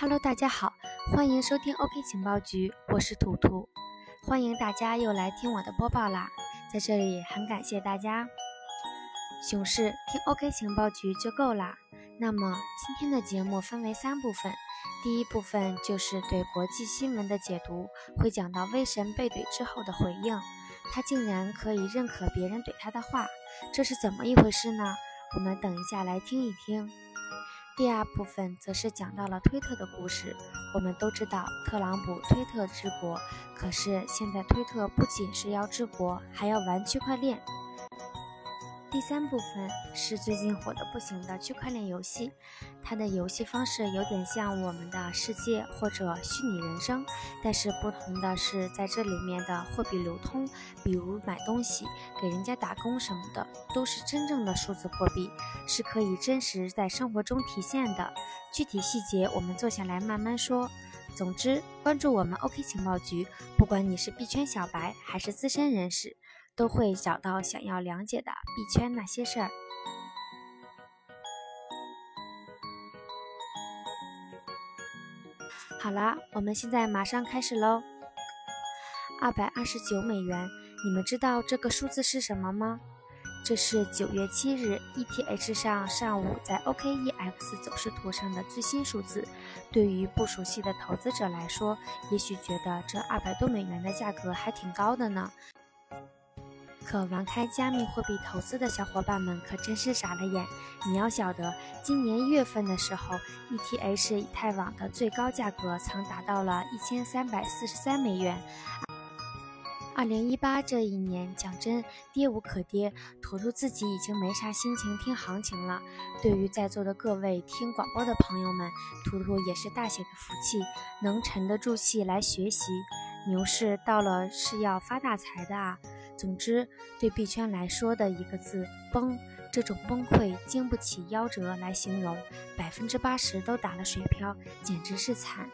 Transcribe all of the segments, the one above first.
Hello，大家好，欢迎收听 OK 情报局，我是图图，欢迎大家又来听我的播报啦，在这里很感谢大家。熊市听 OK 情报局就够啦。那么今天的节目分为三部分，第一部分就是对国际新闻的解读，会讲到威神被怼之后的回应，他竟然可以认可别人怼他的话，这是怎么一回事呢？我们等一下来听一听。第二部分则是讲到了推特的故事。我们都知道特朗普推特治国，可是现在推特不仅是要治国，还要玩区块链。第三部分是最近火的不行的区块链游戏，它的游戏方式有点像我们的世界或者虚拟人生，但是不同的是在这里面的货币流通，比如买东西、给人家打工什么的，都是真正的数字货币，是可以真实在生活中体现的。具体细节我们坐下来慢慢说。总之，关注我们 OK 情报局，不管你是币圈小白还是资深人士。都会找到想要了解的币圈那些事儿。好了，我们现在马上开始喽。二百二十九美元，你们知道这个数字是什么吗？这是九月七日 ETH 上上午在 OKEX 走势图上的最新数字。对于不熟悉的投资者来说，也许觉得这二百多美元的价格还挺高的呢。可玩开加密货币投资的小伙伴们可真是傻了眼！你要晓得，今年一月份的时候，ETH 以太网的最高价格曾达到了一千三百四十三美元。二零一八这一年，讲真，跌无可跌，图图自己已经没啥心情听行情了。对于在座的各位听广播的朋友们，图图也是大写的福气，能沉得住气来学习。牛市到了，是要发大财的啊！总之，对币圈来说的一个字“崩”，这种崩溃经不起夭折来形容，百分之八十都打了水漂，简直是惨。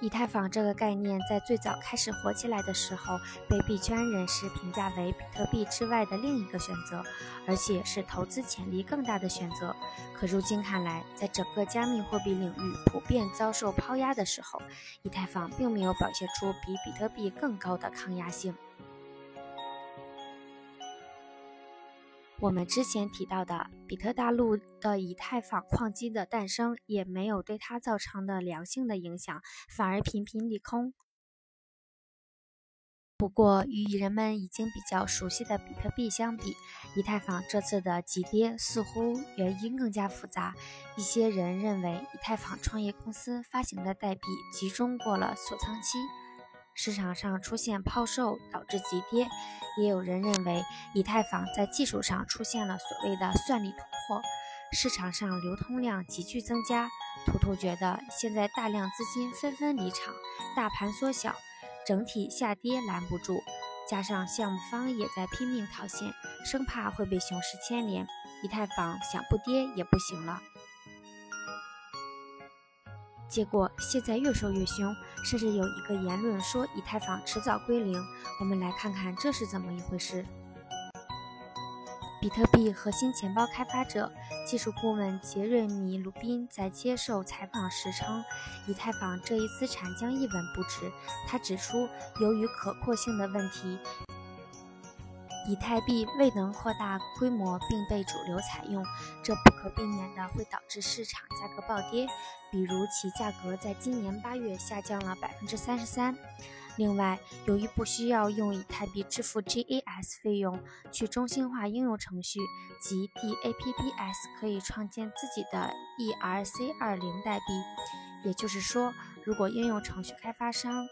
以太坊这个概念在最早开始火起来的时候，被币圈人士评价为比特币之外的另一个选择，而且是投资潜力更大的选择。可如今看来，在整个加密货币领域普遍遭受抛压的时候，以太坊并没有表现出比比特币更高的抗压性。我们之前提到的比特大陆的以太坊矿机的诞生，也没有对它造成的良性的影响，反而频频利空。不过，与人们已经比较熟悉的比特币相比，以太坊这次的急跌似乎原因更加复杂。一些人认为，以太坊创业公司发行的代币集中过了锁仓期。市场上出现抛售导致急跌，也有人认为以太坊在技术上出现了所谓的算力突破，市场上流通量急剧增加。图图觉得现在大量资金纷纷离场，大盘缩小，整体下跌拦不住，加上项目方也在拼命套现，生怕会被熊市牵连，以太坊想不跌也不行了。结果现在越说越凶，甚至有一个言论说以太坊迟早归零。我们来看看这是怎么一回事。比特币核心钱包开发者、技术顾问杰瑞米·鲁宾在接受采访时称，以太坊这一资产将一文不值。他指出，由于可扩性的问题。以太币未能扩大规模并被主流采用，这不可避免的会导致市场价格暴跌。比如其价格在今年八月下降了百分之三十三。另外，由于不需要用以太币支付 gas 费用，去中心化应用程序及 DApps 可以创建自己的 ERC20 代币。也就是说，如果应用程序开发商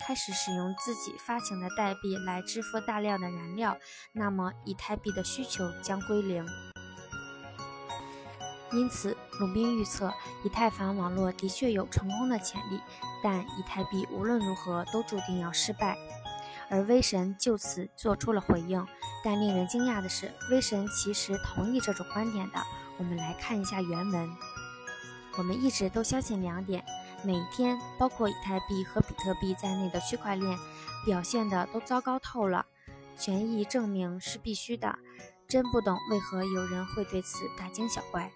开始使用自己发行的代币来支付大量的燃料，那么以太币的需求将归零。因此，鲁宾预测以太坊网络的确有成功的潜力，但以太币无论如何都注定要失败。而威神就此做出了回应，但令人惊讶的是，威神其实同意这种观点的。我们来看一下原文。我们一直都相信两点。每天，包括以太币和比特币在内的区块链表现的都糟糕透了。权益证明是必须的，真不懂为何有人会对此大惊小怪。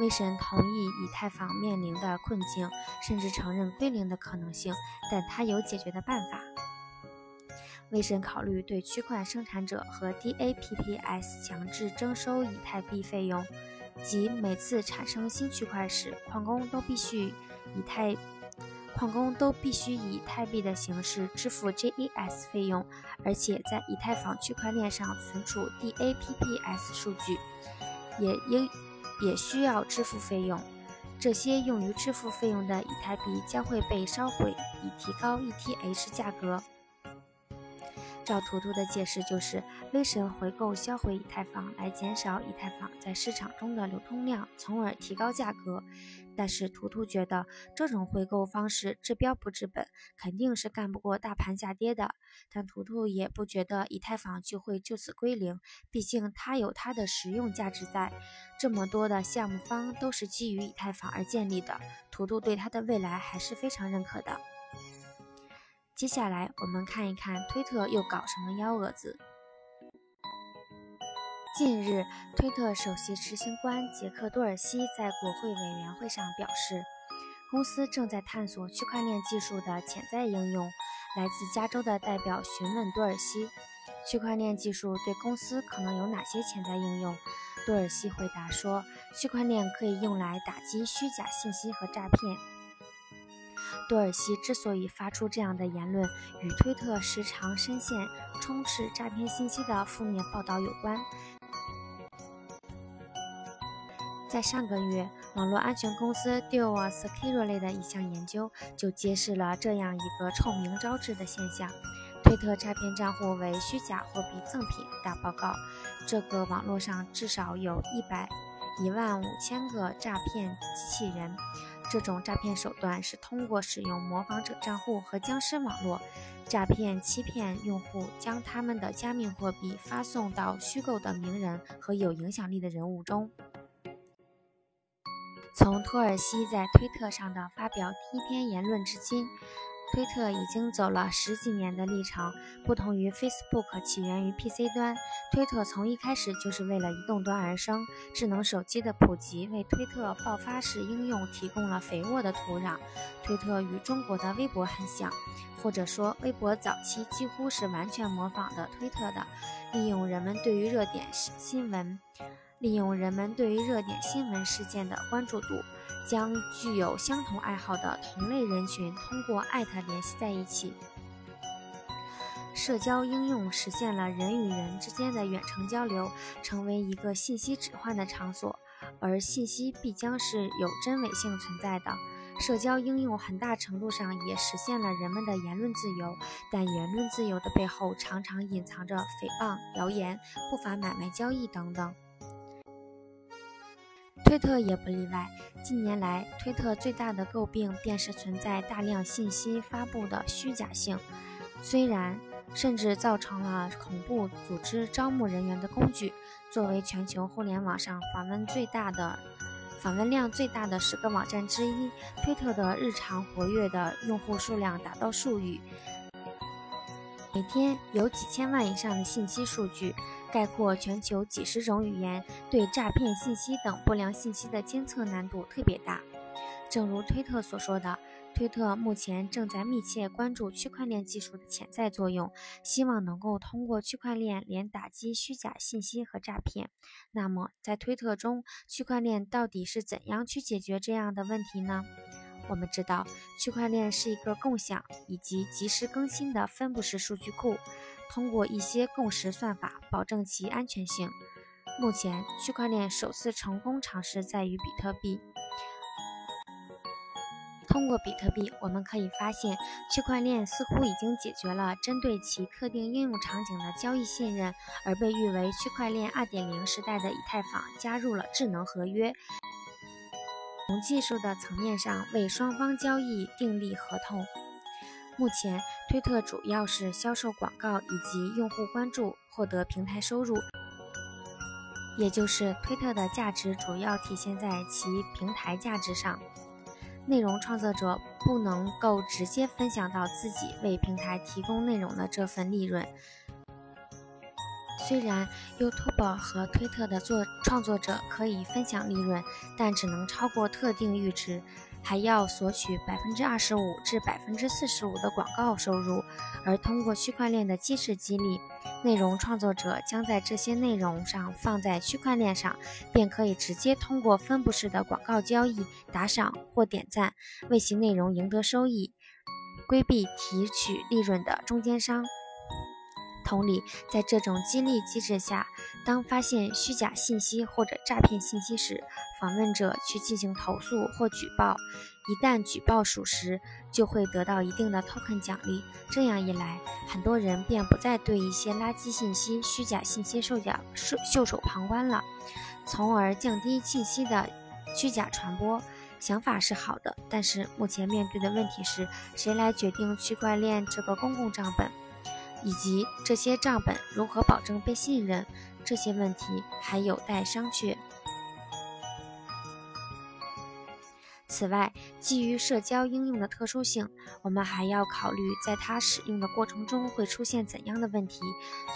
威神同意以太坊面临的困境，甚至承认归零的可能性，但他有解决的办法。威神考虑对区块生产者和 DApps 强制征收以太币费用，即每次产生新区块时，矿工都必须以太矿工都必须以太币的形式支付 Gas 费用，而且在以太坊区块链上存储 DApps 数据，也应。也需要支付费用，这些用于支付费用的以太币将会被烧毁，以提高 ETH 价格。照图图的解释，就是威神回购销毁以太坊，来减少以太坊在市场中的流通量，从而提高价格。但是图图觉得这种回购方式治标不治本，肯定是干不过大盘下跌的。但图图也不觉得以太坊就会就此归零，毕竟它有它的实用价值在。这么多的项目方都是基于以太坊而建立的，图图对它的未来还是非常认可的。接下来我们看一看推特又搞什么幺蛾子。近日，推特首席执行官杰克多尔西在国会委员会上表示，公司正在探索区块链技术的潜在应用。来自加州的代表询问多尔西，区块链技术对公司可能有哪些潜在应用？多尔西回答说，区块链可以用来打击虚假信息和诈骗。多尔西之所以发出这样的言论，与推特时常深陷充斥诈骗信息的负面报道有关。在上个月，网络安全公司 Duo Security 的一项研究就揭示了这样一个臭名昭著的现象：推特诈骗账户为虚假货币赠品大报告。这个网络上至少有一百一万五千个诈骗机器人。这种诈骗手段是通过使用模仿者账户和僵尸网络诈骗、欺骗用户，将他们的加密货币发送到虚构的名人和有影响力的人物中。从托尔西在推特上的发表第一篇言论至今。推特已经走了十几年的历程，不同于 Facebook 起源于 PC 端，推特从一开始就是为了移动端而生。智能手机的普及为推特爆发式应用提供了肥沃的土壤。推特与中国的微博很像，或者说微博早期几乎是完全模仿的推特的，利用人们对于热点新闻。利用人们对于热点新闻事件的关注度，将具有相同爱好的同类人群通过艾特联系在一起。社交应用实现了人与人之间的远程交流，成为一个信息置换的场所，而信息必将是有真伪性存在的。社交应用很大程度上也实现了人们的言论自由，但言论自由的背后常常隐藏着诽谤、谣言、不法买卖交易等等。推特也不例外。近年来，推特最大的诟病便是存在大量信息发布的虚假性，虽然甚至造成了恐怖组织招募人员的工具。作为全球互联网上访问最大的、访问量最大的十个网站之一，推特的日常活跃的用户数量达到数亿，每天有几千万以上的信息数据。概括全球几十种语言，对诈骗信息等不良信息的监测难度特别大。正如推特所说的，推特目前正在密切关注区块链技术的潜在作用，希望能够通过区块链连打击虚假信息和诈骗。那么，在推特中，区块链到底是怎样去解决这样的问题呢？我们知道，区块链是一个共享以及及时更新的分布式数据库。通过一些共识算法保证其安全性。目前，区块链首次成功尝试在于比特币。通过比特币，我们可以发现，区块链似乎已经解决了针对其特定应用场景的交易信任，而被誉为区块链2.0时代的以太坊加入了智能合约，从技术的层面上为双方交易订立合同。目前，推特主要是销售广告以及用户关注，获得平台收入。也就是推特的价值主要体现在其平台价值上。内容创作者不能够直接分享到自己为平台提供内容的这份利润，虽然 YouTube 和推特的作创作者可以分享利润，但只能超过特定阈值，还要索取百分之二十五至百分之四十五的广告收入。而通过区块链的机制激励，内容创作者将在这些内容上放在区块链上，便可以直接通过分布式的广告交易、打赏或点赞，为其内容赢得收益，规避提取利润的中间商。同理，在这种激励机制下，当发现虚假信息或者诈骗信息时，访问者去进行投诉或举报。一旦举报属实，就会得到一定的 token 奖励。这样一来，很多人便不再对一些垃圾信息、虚假信息受假袖袖手旁观了，从而降低信息的虚假传播。想法是好的，但是目前面对的问题是谁来决定区块链这个公共账本？以及这些账本如何保证被信任，这些问题还有待商榷。此外，基于社交应用的特殊性，我们还要考虑在它使用的过程中会出现怎样的问题。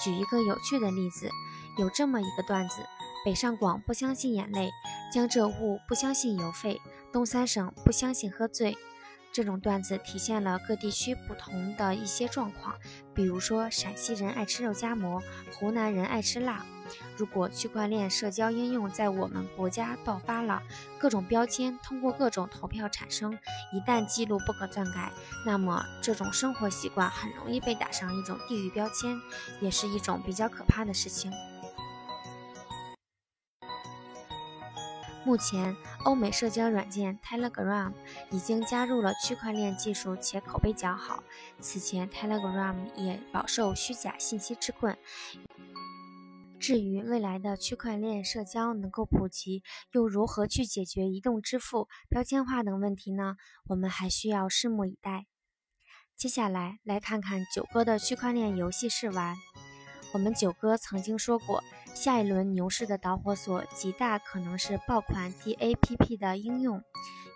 举一个有趣的例子，有这么一个段子：北上广不相信眼泪，江浙沪不相信邮费，东三省不相信喝醉。这种段子体现了各地区不同的一些状况，比如说陕西人爱吃肉夹馍，湖南人爱吃辣。如果区块链社交应用在我们国家爆发了，各种标签通过各种投票产生，一旦记录不可篡改，那么这种生活习惯很容易被打上一种地域标签，也是一种比较可怕的事情。目前，欧美社交软件 Telegram 已经加入了区块链技术，且口碑较好。此前，Telegram 也饱受虚假信息之困。至于未来的区块链社交能够普及，又如何去解决移动支付、标签化等问题呢？我们还需要拭目以待。接下来，来看看九哥的区块链游戏试玩。我们九哥曾经说过。下一轮牛市的导火索极大可能是爆款 DAPP 的应用，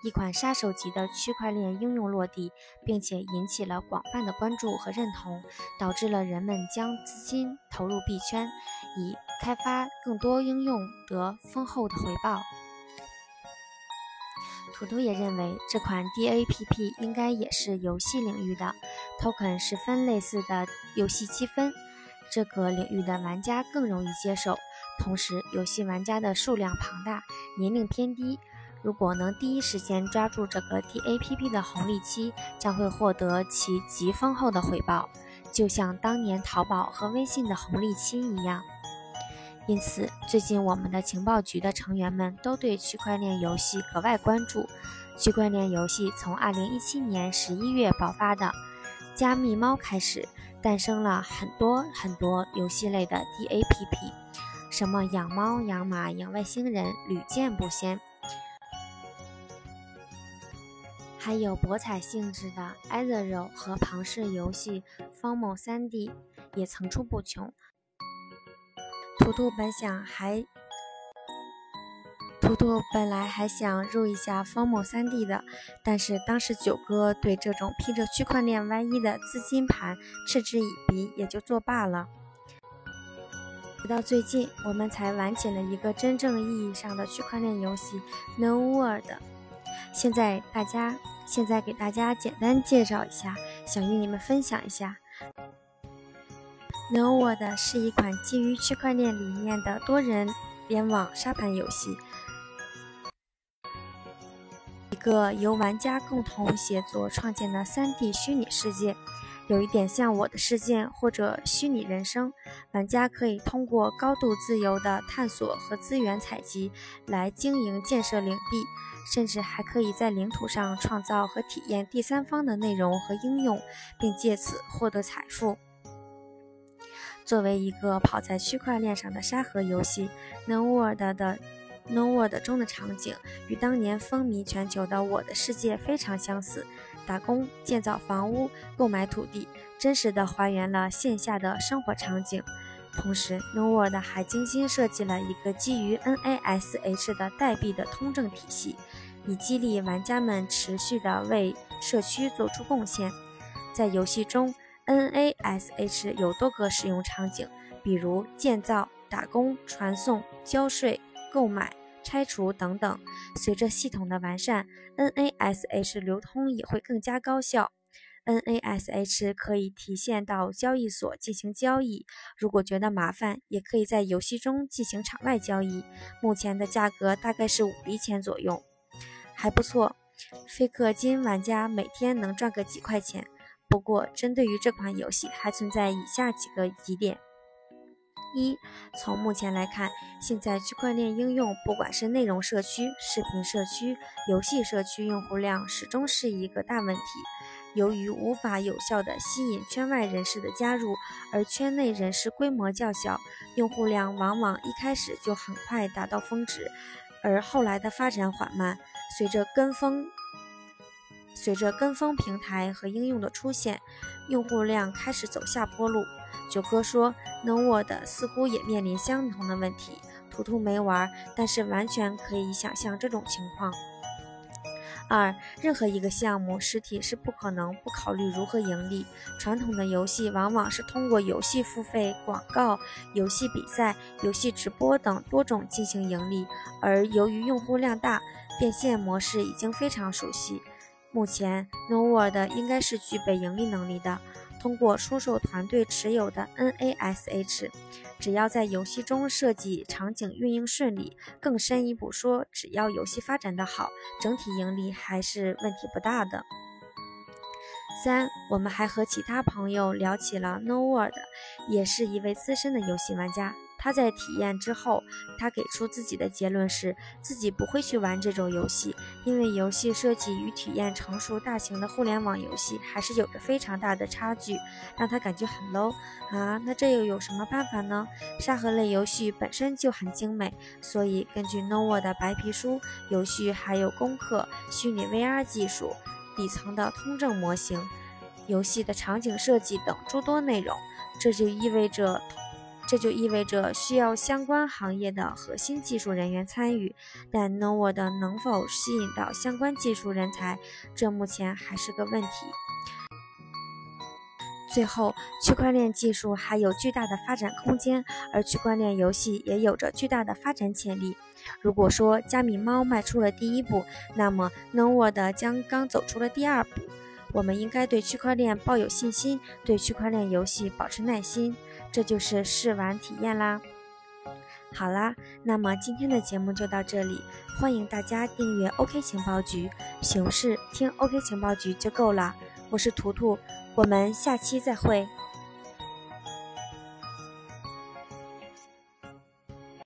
一款杀手级的区块链应用落地，并且引起了广泛的关注和认同，导致了人们将资金投入币圈，以开发更多应用得丰厚的回报。图图也认为这款 DAPP 应该也是游戏领域的 token 十分类似的游戏积分。这个领域的玩家更容易接受，同时游戏玩家的数量庞大，年龄偏低。如果能第一时间抓住这个 DAPP 的红利期，将会获得其极丰厚的回报，就像当年淘宝和微信的红利期一样。因此，最近我们的情报局的成员们都对区块链游戏格外关注。区块链游戏从2017年11月爆发的加密猫开始。诞生了很多很多游戏类的 DAPP，什么养猫、养马、养外星人屡见不鲜，还有博彩性质的 Ethereum 和庞氏游戏 Formo 3D 也层出不穷。图图本想还。图图本来还想入一下方某三 D 的，但是当时九哥对这种披着区块链外衣的资金盘嗤之以鼻，也就作罢了。直到最近，我们才玩起了一个真正意义上的区块链游戏 No World。现在大家，现在给大家简单介绍一下，想与你们分享一下。No World 是一款基于区块链理念的多人联网沙盘游戏。一个由玩家共同协作创建的 3D 虚拟世界，有一点像我的世界或者虚拟人生。玩家可以通过高度自由的探索和资源采集来经营建设领地，甚至还可以在领土上创造和体验第三方的内容和应用，并借此获得财富。作为一个跑在区块链上的沙盒游戏，No World 的。No World 中的场景与当年风靡全球的《我的世界》非常相似，打工、建造房屋、购买土地，真实的还原了线下的生活场景。同时，No World 还精心设计了一个基于 NASH 的代币的通证体系，以激励玩家们持续的为社区做出贡献。在游戏中，NASH 有多个使用场景。比如建造、打工、传送、交税、购买、拆除等等。随着系统的完善，NASH 流通也会更加高效。NASH 可以提现到交易所进行交易，如果觉得麻烦，也可以在游戏中进行场外交易。目前的价格大概是五厘钱左右，还不错。非氪金玩家每天能赚个几块钱。不过，针对于这款游戏，还存在以下几个疑点：一，从目前来看，现在区块链应用，不管是内容社区、视频社区、游戏社区，用户量始终是一个大问题。由于无法有效地吸引圈外人士的加入，而圈内人士规模较小，用户量往往一开始就很快达到峰值，而后来的发展缓慢。随着跟风，随着跟风平台和应用的出现，用户量开始走下坡路。九哥说，NoWord 似乎也面临相同的问题。图图没玩，但是完全可以想象这种情况。二，任何一个项目实体是不可能不考虑如何盈利。传统的游戏往往是通过游戏付费、广告、游戏比赛、游戏直播等多种进行盈利，而由于用户量大，变现模式已经非常熟悉。目前，NoWord 应该是具备盈利能力的。通过出售团队持有的 NASH，只要在游戏中设计场景运营顺利，更深一步说，只要游戏发展的好，整体盈利还是问题不大的。三，我们还和其他朋友聊起了 NoWord，也是一位资深的游戏玩家。他在体验之后，他给出自己的结论是，自己不会去玩这种游戏，因为游戏设计与体验成熟大型的互联网游戏还是有着非常大的差距，让他感觉很 low 啊。那这又有什么办法呢？沙盒类游戏本身就很精美，所以根据 Nova 的白皮书，游戏还有攻克、虚拟 VR 技术、底层的通证模型、游戏的场景设计等诸多内容，这就意味着。这就意味着需要相关行业的核心技术人员参与，但 NoWord 能否吸引到相关技术人才，这目前还是个问题。最后，区块链技术还有巨大的发展空间，而区块链游戏也有着巨大的发展潜力。如果说加密猫迈出了第一步，那么 NoWord 将刚走出了第二步。我们应该对区块链抱有信心，对区块链游戏保持耐心。这就是试玩体验啦。好啦，那么今天的节目就到这里，欢迎大家订阅 OK 情报局，熊市听 OK 情报局就够了。我是图图，我们下期再会。